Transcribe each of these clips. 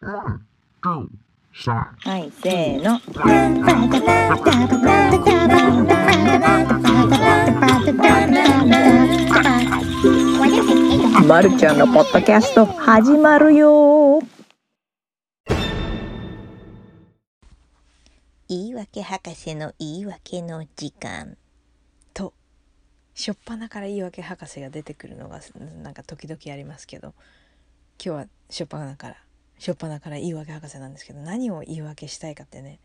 はいせーの。まるちゃんのポッドキャスト始まるよ。言い訳博士の言い訳の時間と初っ端から言い訳博士が出てくるのがなんか時々ありますけど今日は初っ端から初っ端から言い訳博士なんですけど何を言い訳したいかってね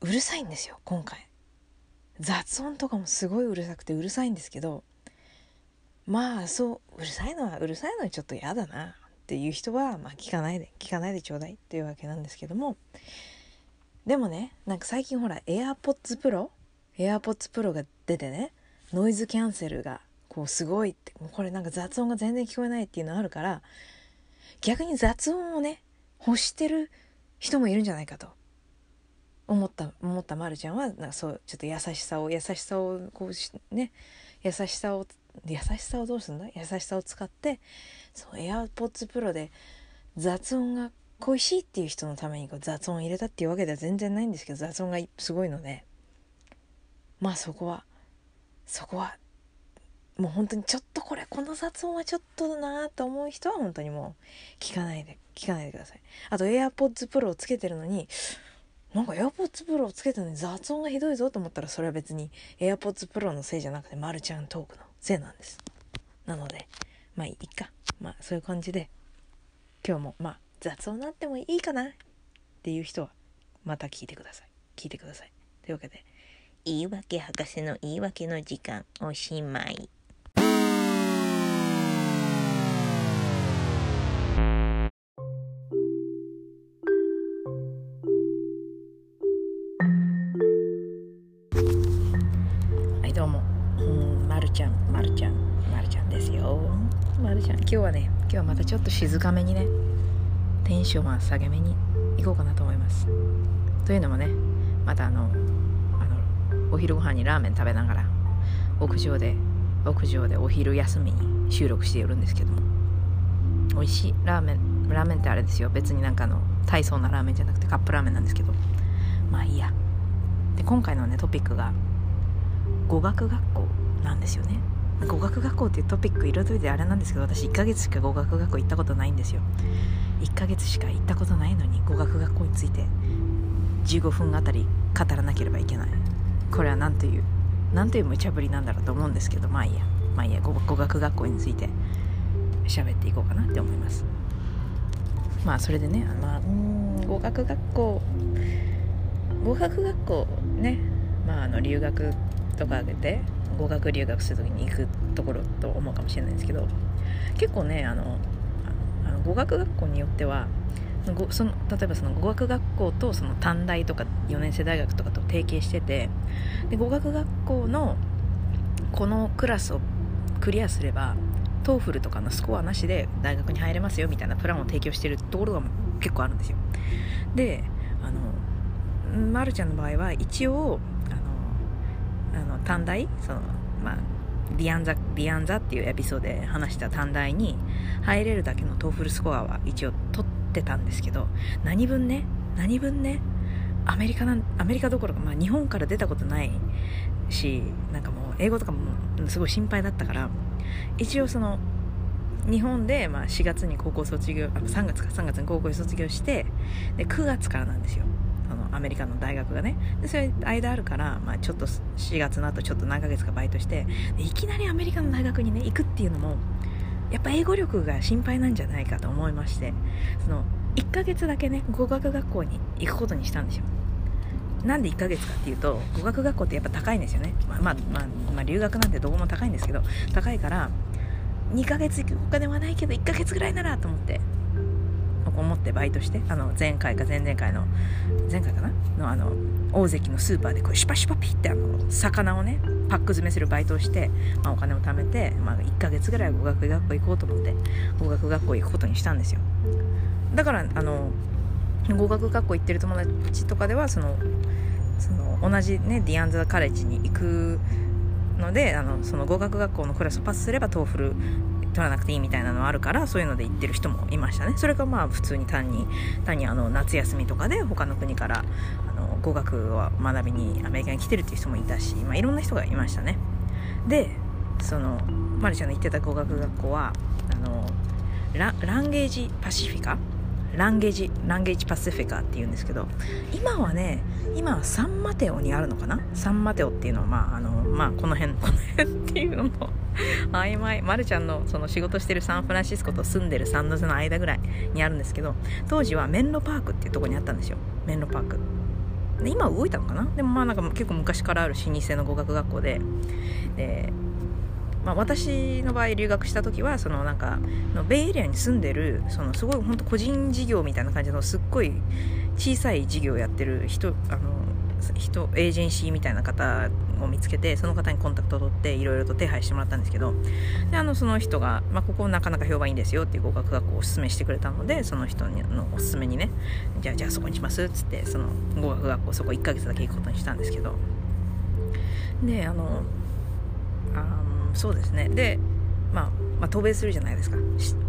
うるさいんですよ今回。雑音とかもすごいうるさくてうるさいんですけどまあそううるさいのはうるさいのはちょっと嫌だなっていう人はまあ聞かないで聞かないでちょうだいっていうわけなんですけども。でもねなんか最近ほら AirPods Pro AirPods Pro が出てねノイズキャンセルがこうすごいってこれなんか雑音が全然聞こえないっていうのあるから逆に雑音をね欲してる人もいるんじゃないかと。思った思ったまるちゃんはなんかそうちょっと優しさを優しさをこうね優しさを優しさをどうすんだ？優しさを使ってそう AirPods Pro で雑音が恋しいっていう人のためにこう雑音入れたっていうわけでは全然ないんですけど雑音がすごいので。まあそこはそこはもう本当にちょっとこれこの雑音はちょっとだなと思う人は本当にもう聞かないで聞かないでください。あと AirPods Pro をつけてるのになんか AirPods Pro をつけたのに雑音がひどいぞと思ったらそれは別に AirPods Pro のせいじゃなくてマルちゃんトークのせいなんです。なのでまあいいか。まあそういう感じで今日もまあ雑音なってもいいかなっていう人はまた聞いてください。聞いてください。というわけで言い訳博士の言い訳の時間おしまい。どうも。うんまるちゃんまるちゃんまるちゃんですよ。まるちゃん今日はね今日はまたちょっと静かめにねテンションは下げめに行こうかなと思います。というのもねまたあのあのお昼ご飯にラーメン食べながら屋上で屋上でお昼休みに収録しているんですけども。美味しいラーメンラーメンってあれですよ。別になんかの大層なラーメンじゃなくてカップラーメンなんですけど。まあいいや。で今回のねトピックが語学学校なんですよね。語学学校っていうトピック彩りであれなんですけど私1ヶ月しか語学学校行ったことないんですよ。1ヶ月しか行ったことないのに語学学校について15分あたり語らなければいけない。これは何という何という無茶ぶりなんだろうと思うんですけどまあいいや。まあいいや。語学学校について喋っていこうかなって思います。まあそれでねまあうーん語学学校語学学校ね。まああの留学とかで語学留学する時に行くところと思うかもしれないんですけど結構ねあのあの語学学校によってはその例えばその語学学校とその短大とか4年生大学とかと提携しててで語学学校のこのクラスをクリアすれば TOEFL とかのスコアなしで大学に入れますよみたいなプランを提供してるところが結構あるんですよ。であのまるちゃんの場合は一応あの短大そのまあ De Anza、De Anza っていうエピソードで話した短大に入れるだけの TOEFL スコアは一応取ってたんですけど、何分ね、何分ね、アメリカな、アメリカどころか、まあ日本から出たことないし、なんかもう英語とかもすごい心配だったから、一応その、日本でまあ4月に高校卒業、あ3月か3月に高校卒業して、で9月からなんですよ。そのアメリカの大学がね。でそれ間あるから、まあ、ちょっと4月の後ちょっと何ヶ月かバイトしていきなりアメリカの大学にね行くっていうのもやっぱ英語力が心配なんじゃないかと思いまして。その1ヶ月だけね語学学校に行くことにしたんですよ。なんで1ヶ月かっていうと語学学校ってやっぱ高いんですよね。まあまあ、まあ、まあ、留学なんてどこも高いんですけど高いから2ヶ月行くお金はないけど1ヶ月ぐらいならと思って。思ってバイトしてあの前回か前々回の前回かな？のあの大関のスーパーでこうシュパシュパピってあの魚をねパック詰めするバイトをして、まあ、お金を貯めて、まあ、1ヶ月ぐらい語学学校行こうと思って語学学校行くことにしたんですよ。だからあの語学学校行ってる友達とかではそのその同じね De Anza College に行くのであのその語学学校のクラスをパスすれば TOEFL 取らなくていいみたいなのあるからそういうので行ってる人もいましたね。それかまあ普通に単に単にあの夏休みとかで他の国からあの語学を学びにアメリカに来てるっていう人もいたし、まあ、いろんな人がいましたね。でそのマリちゃんの言ってた語学学校はあのラランゲージパシフィカランゲージランゲージパシフィカっていうんですけど今はね今はサンマテオにあるのかな？サンマテオっていうのはまああのまあこの辺この辺っていうのも曖昧。まるちゃんのその仕事してるサンフランシスコと住んでるサンノゼの間ぐらいにあるんですけど当時はメンロパークっていうとこにあったんですよ。メンロパーク。で今動いたのかな？でもまあなんか結構昔からある老舗の語学学校ででまあ、私の場合留学した時はそのなんかのベイエリアに住んでるそのすごい本当個人事業みたいな感じのすっごい小さい事業をやってる人あの人エージェンシーみたいな方を見つけてその方にコンタクトを取っていろいろと手配してもらったんですけどであのその人が、まあ、ここなかなか評判いいんですよっていう合格学校をおすすめしてくれたのでその人のおすすめにねじゃあじゃあそこにしますっつってその合格学校そこ1ヶ月だけ行くことにしたんですけど。であのあのそうですね。で、まあ、まあ渡米するじゃないですか。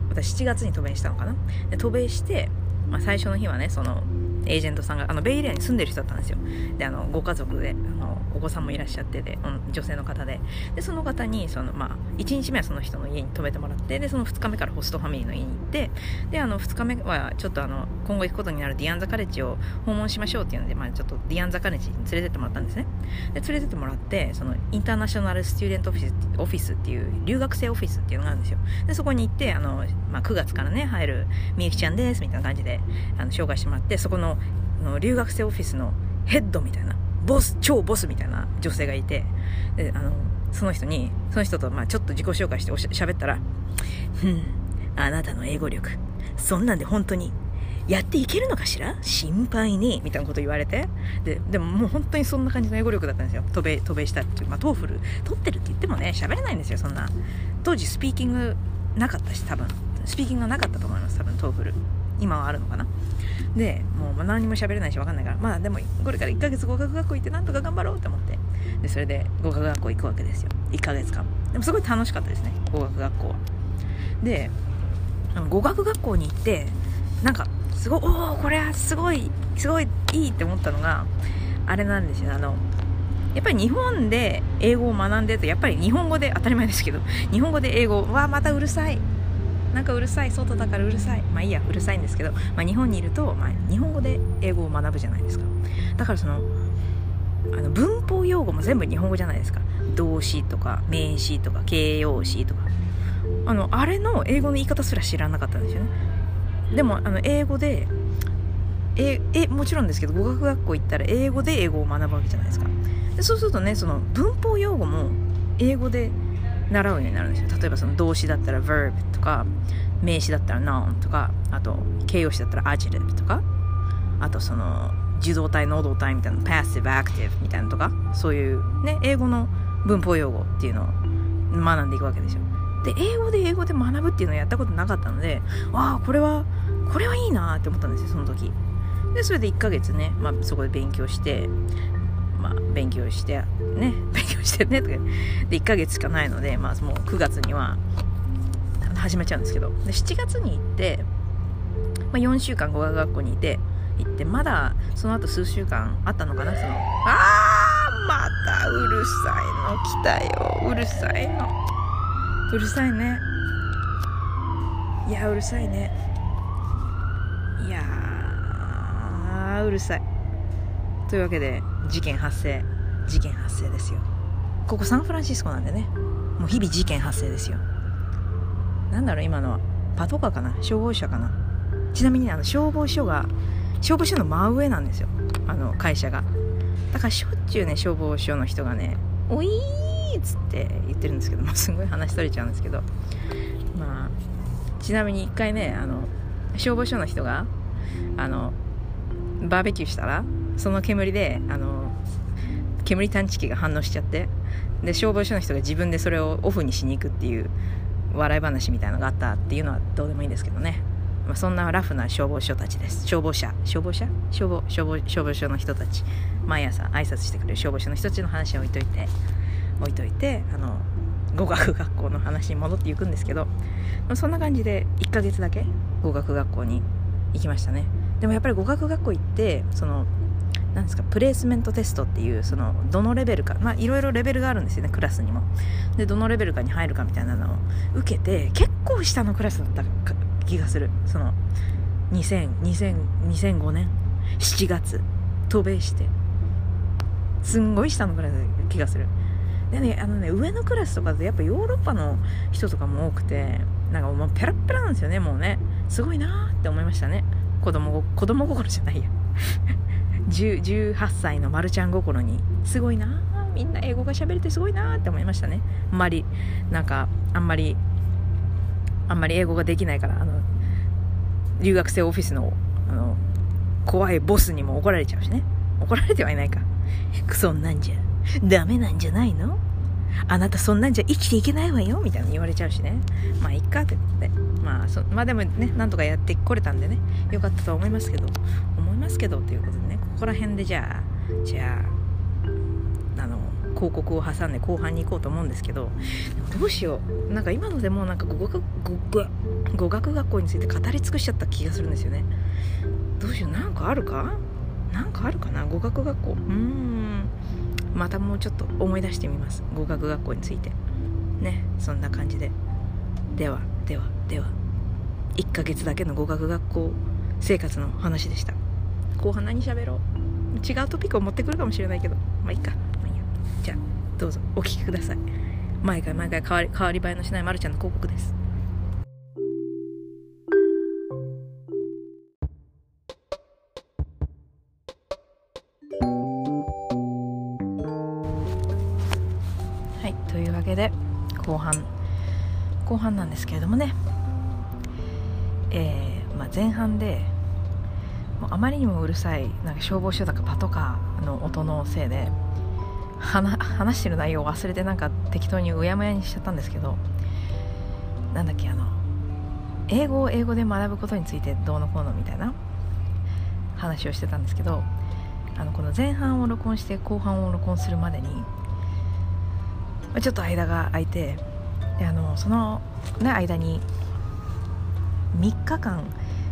私7月に渡米したのかな。で渡米して、まあ、最初の日はねそのエージェントさんがあのベイエリアに住んでる人だったんですよ。であのご家族であのお子さんもいらっしゃってで、女性の方で。でその方にその、まあ、1日目はその人の家に泊めてもらってでその2日目からホストファミリーの家に行ってであの2日目はちょっとあの今後行くことになるディアンザカレッジを訪問しましょうっていうので、まあ、ちょっとディアンザカレッジに連れてってもらったんですね。で連れてってもらってそのインターナショナルスチューデントオフィスオフィスっていう留学生オフィスっていうのがあるんですよ。でそこに行ってあの、まあ、9月からね入るみゆきちゃんですみたいな感じであの紹介してもらってそこのの留学生オフィスのヘッドみたいなボス超ボスみたいな女性がいてであのその人にその人とまあちょっと自己紹介しておしゃべったら「ふんあなたの英語力そんなんで本当にやっていけるのかしら？心配にみたいなこと言われてででももう本当にそんな感じの英語力だったんですよ。渡米渡米したっていうまあ TOEFL 取ってるって言ってもね喋れないんですよそんな。当時スピーキングなかったし多分。スピーキングがなかったと思います多分 TOEFL。今はあるのかな？でもう何も喋れないし分かんないからまあでもこれから1ヶ月語学学校行ってなんとか頑張ろうって思って。でそれで語学学校行くわけですよ。1ヶ月間。でもすごい楽しかったですね語学学校は。で語学学校に行ってなんかすごいおおこれはすごいすごいいいって思ったのがあれなんですよ。あのやっぱり日本で英語を学んでるとやっぱり日本語で当たり前ですけど日本語で英語はまたうるさいなんかうるさい外だからうるさい。まあいいやうるさいんですけど、まあ、日本にいると、まあ、日本語で英語を学ぶじゃないですか。だからそのあの文法用語も全部日本語じゃないですか。動詞とか名詞とか形容詞とか。あのあれの英語の言い方すら知らなかったんですよね。でもあの英語でええもちろんですけど語学学校行ったら英語で英語を学ぶわけじゃないですか。でそうするとねその文法用語も英語で習うようになるんですよ。例えばその動詞だったら verb とか名詞だったら noun とかあと形容詞だったら adjective とかあとその受動体能動体みたいな passive active みたいなとかそういうね英語の文法用語っていうのを学んでいくわけですよ。で英語で英語で学ぶっていうのをやったことなかったのでああこれはこれはいいなって思ったんですよその時。でそれで1ヶ月ね、まあ、そこで勉強してまあ、勉強してね 勉強してねとかで1ヶ月しかないので、まあ、もう9月には始めちゃうんですけど。で7月に行って、まあ、4週間語学学校にいて行ってまだその後数週間あったのかなそのあーまたうるさいの来たよ。うるさいの。うるさいね。いやうるさいね。いやうるさい。というわけで事件発生事件発生ですよ。ここサンフランシスコなんでね。もう日々事件発生ですよ。なんだろう今のは。パトカーかな？消防車かな？ちなみにあの消防署が消防署の真上なんですよ。あの会社が。だからしょっちゅうね消防署の人がね「おいー!」っつって言ってるんですけども すごい話されちゃうんですけど。まあちなみに一回ねあの消防署の人があのバーベキューしたらその煙であの煙探知機が反応しちゃってで消防署の人が自分でそれをオフにしに行くっていう笑い話みたいのがあったっていうのはどうでもいいんですけどね、まあ、そんなラフな消防署たちです。消防車。消防車？消防消防消防署の人たち。毎朝挨拶してくれる消防署の人たちの話を置いといて置いといてあの語学学校の話に戻っていくんですけど、まあ、そんな感じで1ヶ月だけ語学学校に行きましたね。でもやっぱり語学学校行ってそのなんですかプレイスメントテストっていうそのどのレベルか。まあいろいろレベルがあるんですよねクラスにも。でどのレベルかに入るかみたいなのを受けて結構下のクラスだった気がする。その2000 2000 2005年7月渡米して。すんごい下のクラスだ気がする。でねあのね上のクラスとかでやっぱヨーロッパの人とかも多くてなんかもうペラペラなんですよねもうね。すごいなーって思いましたね。子供子供心じゃないや。18歳のまるちゃん心にすごいなみんな英語が喋れてすごいなって思いましたね。あんまりなんかあんまりあんまり英語ができないからあの留学生オフィスのあの怖いボスにも怒られちゃうしね。怒られてはいないか。クソなんじゃ。ダメなんじゃないの？あなたそんなんじゃ生きていけないわよみたいに言われちゃうしね。まあいっかって言ってまあそまあでもねなんとかやってこれたんでね。よかったと思いますけど。思いますけどということでね。ここら辺でじゃあじゃああの広告を挟んで後半に行こうと思うんですけど。どうしよう。なんか今のでもうなんか語学語語学学校について語り尽くしちゃった気がするんですよね。どうしよう。なんかあるか？なんかあるかな？語学学校？うーん。またもうちょっと思い出してみます。語学学校について。ねそんな感じで。ではではでは。1ヶ月だけの語学学校生活の話でした。後半何喋ろう？違うトピックを持ってくるかもしれないけど。まあいいか、まあ、いいや。じゃあどうぞ。お聞きください。毎回毎回変わり変わり映えのしないまるちゃんの広告ですで後半。後半なんですけれどもね。えーまあ、前半でもうあまりにもうるさいなんか消防署だかパトカーの音のせいで話してる内容を忘れてなんか適当にうやむやにしちゃったんですけどなんだっけあの英語を英語で学ぶことについてどうのこうのみたいな話をしてたんですけどあのこの前半を録音して後半を録音するまでにちょっと間が空いてであのその、ね、間に3日間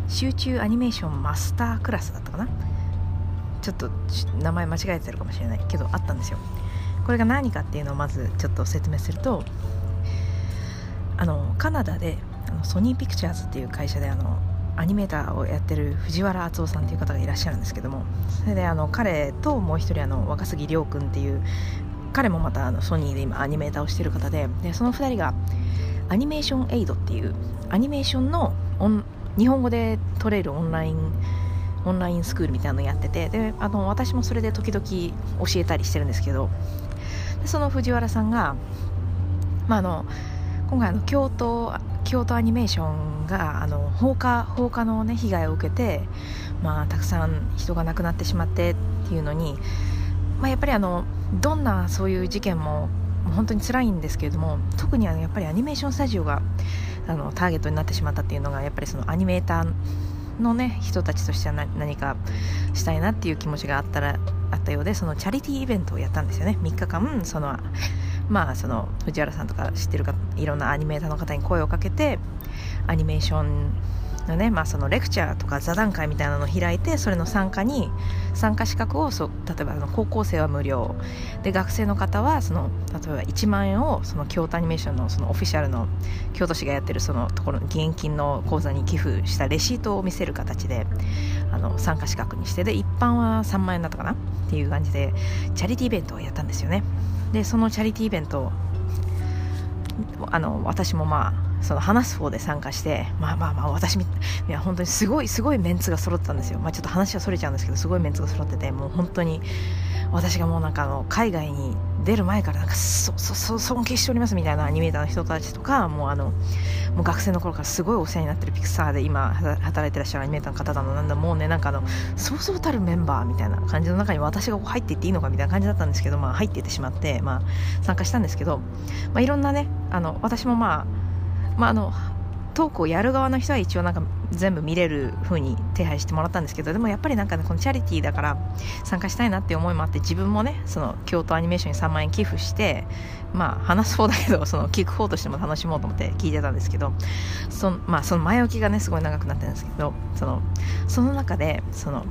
集中アニメーションマスタークラスだったかな？ちょっと名前間違えてるかもしれないけどあったんですよ。これが何かっていうのをまずちょっと説明するとあのカナダであのソニーピクチャーズっていう会社であのアニメーターをやってる藤原敦夫さんっていう方がいらっしゃるんですけどもそれであの彼ともう一人あの若杉亮君っていう彼もまたあのソニーで今アニメーターをしてる方ででその2人がアニメーションエイドっていうアニメーションのオン日本語で取れるオンラインオンラインスクールみたいなのやっててであの私もそれで時々教えたりしてるんですけどでその藤原さんが、まあ、あの今回の京都京都アニメーションがあの放火放火の、ね、被害を受けて、まあ、たくさん人が亡くなってしまってっていうのに、まあ、やっぱりあのどんなそういう事件も本当に辛いんですけれども特にあのやっぱりアニメーションスタジオがあのターゲットになってしまったっていうのがやっぱりそのアニメーターのね人たちとしては何かしたいなっていう気持ちがあったらあったようでそのチャリティーイベントをやったんですよね。3日間そのまあその藤原さんとか知ってるかいろんなアニメーターの方に声をかけてアニメーションのね、まあ、そのレクチャーとか座談会みたいなのを開いてそれの参加に参加資格をそ例えばあの高校生は無料。で学生の方はその例えば1万円をその京都アニメーションのそのオフィシャルの京都市がやってるそのところ義援金の口座に寄付したレシートを見せる形であの参加資格にしてで一般は3万円だったかな？っていう感じでチャリティーイベントをやったんですよね。でそのチャリティーイベントあの私もまあその話す方で参加してまあまあまあ私いや本当にすごいすごいメンツが揃ってたんですよ、まあ、ちょっと話はそれちゃうんですけどすごいメンツが揃っててもう本当に私がもうなんかあの海外に出る前からなんかそそそ尊敬しておりますみたいなアニメーターの人たちとかもうあのもう学生の頃からすごいお世話になってるピクサーで今働いてらっしゃるアニメーターの方なのなんだもうねなんかあのそうそうたるメンバーみたいな感じの中に私が入っていっていいのかみたいな感じだったんですけど、まあ、入っていってしまって、まあ、参加したんですけど、まあ、いろんなねあの私もまあまああのトークをやる側の人は一応なんか全部見れる風に手配してもらったんですけどでもやっぱりなんかねこのチャリティーだから参加したいなっていう思いもあって自分もねその京都アニメーションに3万円寄付してまあ話す方だけどその聞く方としても楽しもうと思って聞いてたんですけどその,、まあ、その前置きがねすごい長くなってるんですけどそのその中でその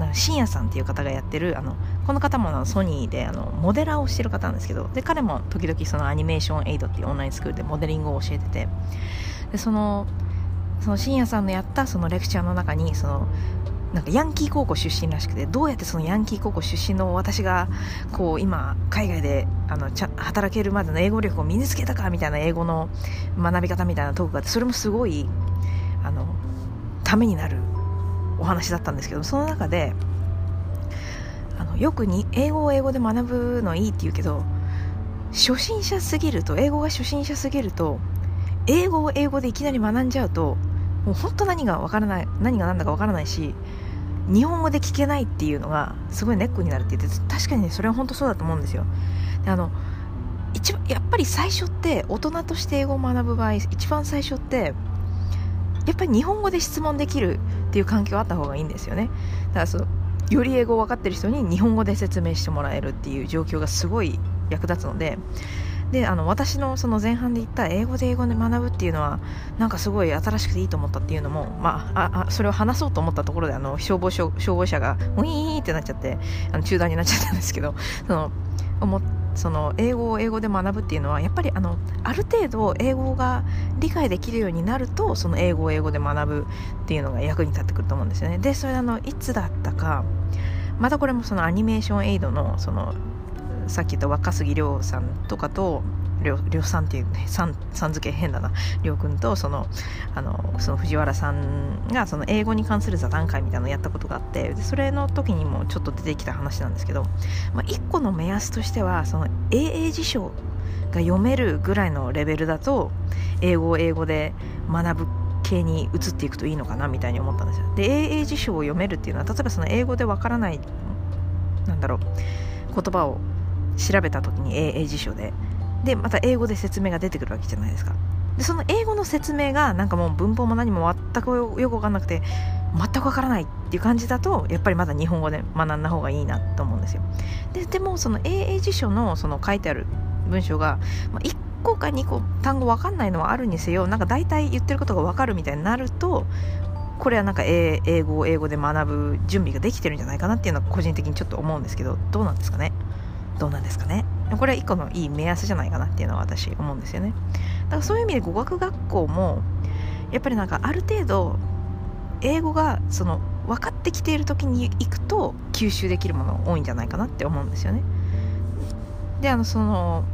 なんか深夜さんっていう方がやってるあのこの方もあのソニーであのモデラーをしてる方なんですけどで彼も時々そのアニメーションエイドっていうオンラインスクールでモデリングを教えててでそのその深夜さんのやったそのレクチャーの中にそのなんかヤンキー高校出身らしくてどうやってそのヤンキー高校出身の私がこう今海外であのちゃ働けるまでの英語力を身につけたかみたいな英語の学び方みたいなトークがあってそれもすごいあのためになるお話だったんですけどその中でよくに英語を英語で学ぶのいいって言うけど初心者すぎると英語が初心者すぎると英語を英語でいきなり学んじゃうともう本当何がわからない何が何だかわからないし日本語で聞けないっていうのがすごいネックになるって言って確かにねそれは本当そうだと思うんですよ。であの一番やっぱり最初って大人として英語を学ぶ場合一番最初ってやっぱり日本語で質問できるっていう環境があった方がいいんですよね。だからそのより英語を分かってる人に日本語で説明してもらえるっていう状況がすごい役立つのでであの私のその前半で言った英語で英語で学ぶっていうのはなんかすごい新しくていいと思ったっていうのも、まあ、あそれを話そうと思ったところであの消防消防車がウィーンってなっちゃってあの中断になっちゃったんですけどその思その英語を英語で学ぶっていうのはやっぱりあのある程度英語が理解できるようになるとその英語を英語で学ぶっていうのが役に立ってくると思うんですよね。でそれあのいつだったかまたこれもそのアニメーションエイドのそのさっき言った若杉亮さんとかと亮さんっていうねさんさん付け変だな。亮君とそのあのその藤原さんがその英語に関する座談会みたいなのをやったことがあってでそれの時にもちょっと出てきた話なんですけど、まあ、1個の目安としてはその英英辞書が読めるぐらいのレベルだと英語を英語で学ぶ系に移っていくといいのかなみたいに思ったんですよ。で英英辞書を読めるっていうのは例えばその英語でわからないなんだろう言葉を調べた時に英英辞書ででまた英語で説明が出てくるわけじゃないですか。でその英語の説明がなんかもう文法も何も全くよく分かんなくて全く分からないっていう感じだとやっぱりまだ日本語で学んだ方がいいなと思うんですよ。ででもその英英辞書のその書いてある文章が、まあ、1個か2個単語分かんないのはあるにせよなんか大体言ってることが分かるみたいになるとこれはなんか英語を英語で学ぶ準備ができてるんじゃないかなっていうのは個人的にちょっと思うんですけどどうなんですかね？どうなんですかね？これは一個のいい目安じゃないかなっていうのは私思うんですよね。だからそういう意味で語学学校もやっぱりなんかある程度英語がその分かってきている時に行くと吸収できるもの多いんじゃないかなって思うんですよね。であのその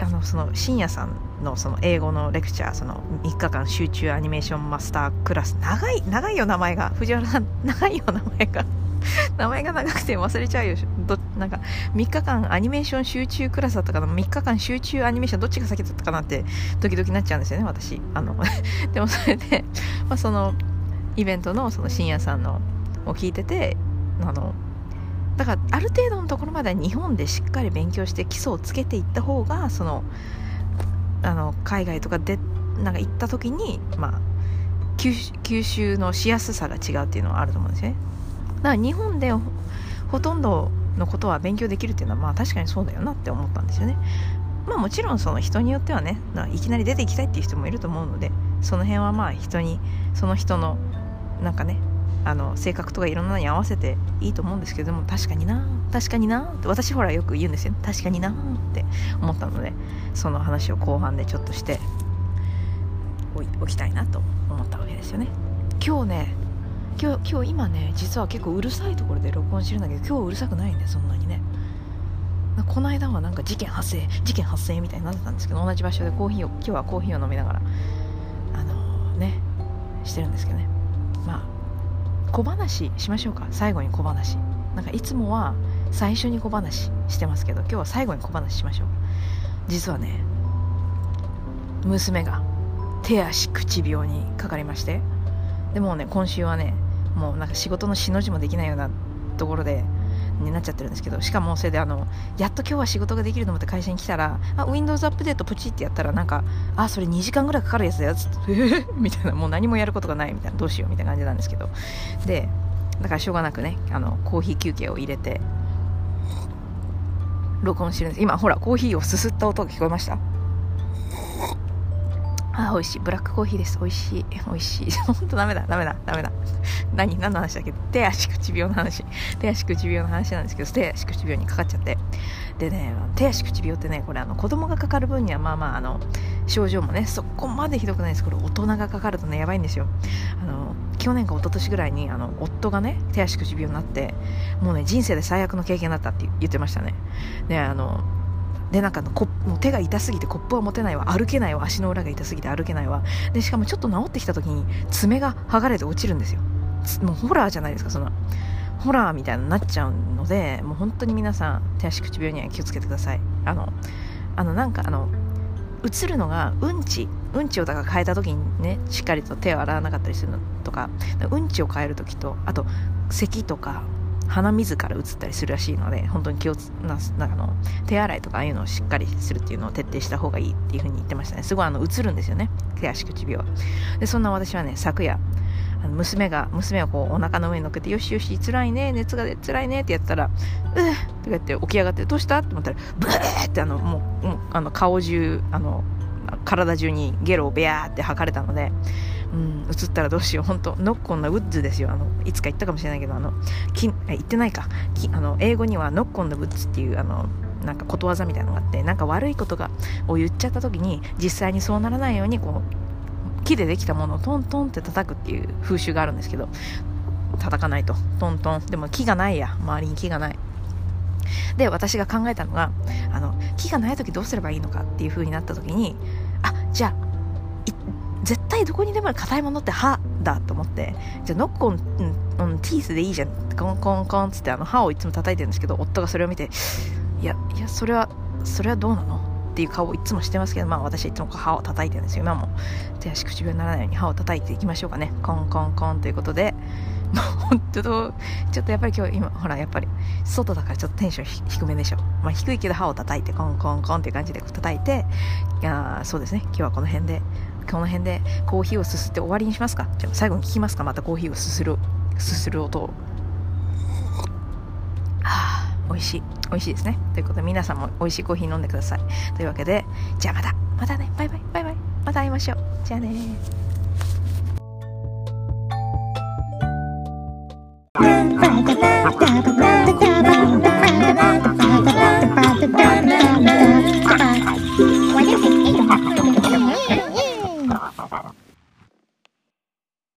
あのその深夜さんのその英語のレクチャーその3日間集中アニメーションマスタークラス長い長いよ名前が藤原さん長いよ名前が 名前が長くて忘れちゃうよどなんか3日間アニメーション集中クラスだったかな？3日間集中アニメーションどっちが先だったかな？って時々なっちゃうんですよね私。あの でもそれで、まあ、そのイベントのその深夜さんのを聞いててあのだからある程度のところまでは日本でしっかり勉強して基礎をつけていった方がそのあの海外とかでなんか行った時にまあ吸収のしやすさが違うっていうのはあると思うんですよね。だから日本でほとんどのことは勉強できるっていうのはまあ確かにそうだよなって思ったんですよね。まあもちろんその人によってはねいきなり出ていきたいっていう人もいると思うのでその辺はまあ人にその人のなんかねあの性格とかいろんなのに合わせていいと思うんですけども確かにな確かになって私ほらよく言うんですよ確かになって思ったのでその話を後半でちょっとしておきたいなと思ったわけですよね。今日ね今日今日今ね実は結構うるさいところで録音してるんだけど今日うるさくないんでそんなにね。この間はなんか事件発生事件発生みたいになってたんですけど同じ場所でコーヒーを今日はコーヒーを飲みながらあのー、ねしてるんですけどね。まあ小話しましょうか。最後に小話。なんかいつもは最初に小話してますけど今日は最後に小話しましょう。実はね娘が手足口病にかかりまして。でもね今週はねもうなんか仕事のしの字もできないようなところでになっちゃってるんですけどしかもそれであのやっと今日は仕事ができると思って会社に来たらあ Windows アップデートポチってやったらなんかあそれ2時間ぐらいかかるやつだよつって みたいなもう何もやることがないみたいなどうしようみたいな感じなんですけど。でだからしょうがなくねあのコーヒー休憩を入れて録音してるんです。今ほらコーヒーをすすった音が聞こえました？あ、美味しい。ブラックコーヒーです。美味しい。美味しい。ほんとダメだ、ダメだ、ダメだ。何？何の話だっけ？手足口病の話。手足口病の話なんですけど、手足口病にかかっちゃって。でね、手足口病ってね、これあの子供がかかる分にはまあまあ、あの、症状もね、そこまでひどくないです。これ大人がかかるとね、やばいんですよ。あの、去年か一昨年ぐらいにあの夫がね手足口病になってもうね人生で最悪の経験だったって言ってましたねであのでなんかのこもう手が痛すぎてコップは持てないわ。歩けないわ。足の裏が痛すぎて歩けないわ。でしかもちょっと治ってきた時に爪が剥がれて落ちるんですよ。もうホラーじゃないですかそのホラーみたいになっちゃうのでもう本当に皆さん手足口病には気をつけてください。あのあのなんかあの映るのがうんちうんちをだから変えた時にねしっかりと手を洗わなかったりするのとかうんちを変える時とあと咳とか鼻水から移ったりするらしいので本当に気をつななんかの手洗いとかああいうのをしっかりするっていうのを徹底した方がいいっていう風に言ってましたね。すごいあの映るんですよね。手足口病でそんな私はね昨夜あの娘が娘をこうお腹の上に乗っけてよしよし辛いね熱が出辛いねってやったらうーとか言って起き上がってどうした？って思ったらブーってあのもうもうあの顔中あの体中にゲロをベアーって吐かれたので、うん、映ったらどうしよう。本当ノッコンのウッズですよ。あのいつか言ったかもしれないけどあのき言ってないか。きあの英語にはノッコンのウッズっていうあのなんかことわざみたいなのがあってなんか悪いことがを言っちゃった時に実際にそうならないようにこう木でできたものをトントンって叩くっていう風習があるんですけど叩かないと。トントン。でも木がないや。周りに木がない。で私が考えたのがあの木がない時どうすればいいのかっていう風になった時にあじゃあ絶対どこにでもある硬いものって歯だと思って。じゃあノッコン、うんうん、ティースでいいじゃん。コンコンコンつってあの歯をいつも叩いてるんですけど夫がそれを見ていやいやそれはそれはどうなのっていう顔をいつもしてますけどまあ私はいつも歯を叩いてるんですよ。今も手足口病にならないように歯を叩いていきましょうかね。コンコンコンということで。も う本当とちょっとやっぱり今日今ほらやっぱり外だからちょっとテンション低めでしょ、まあ、低いけど歯を叩いてコンコンコンっていう感じで叩いていやそうですね。今日はこの辺でこの辺でコーヒーをすすって終わりにしますか？じゃあ最後に聞きますか？またコーヒーをすするすする音を。はあ美味しい。美味しいですね。ということで皆さんも美味しいコーヒー飲んでください。というわけでじゃあまた。またね。バイバイ。バイバイ。また会いましょう。じゃあね。バカだ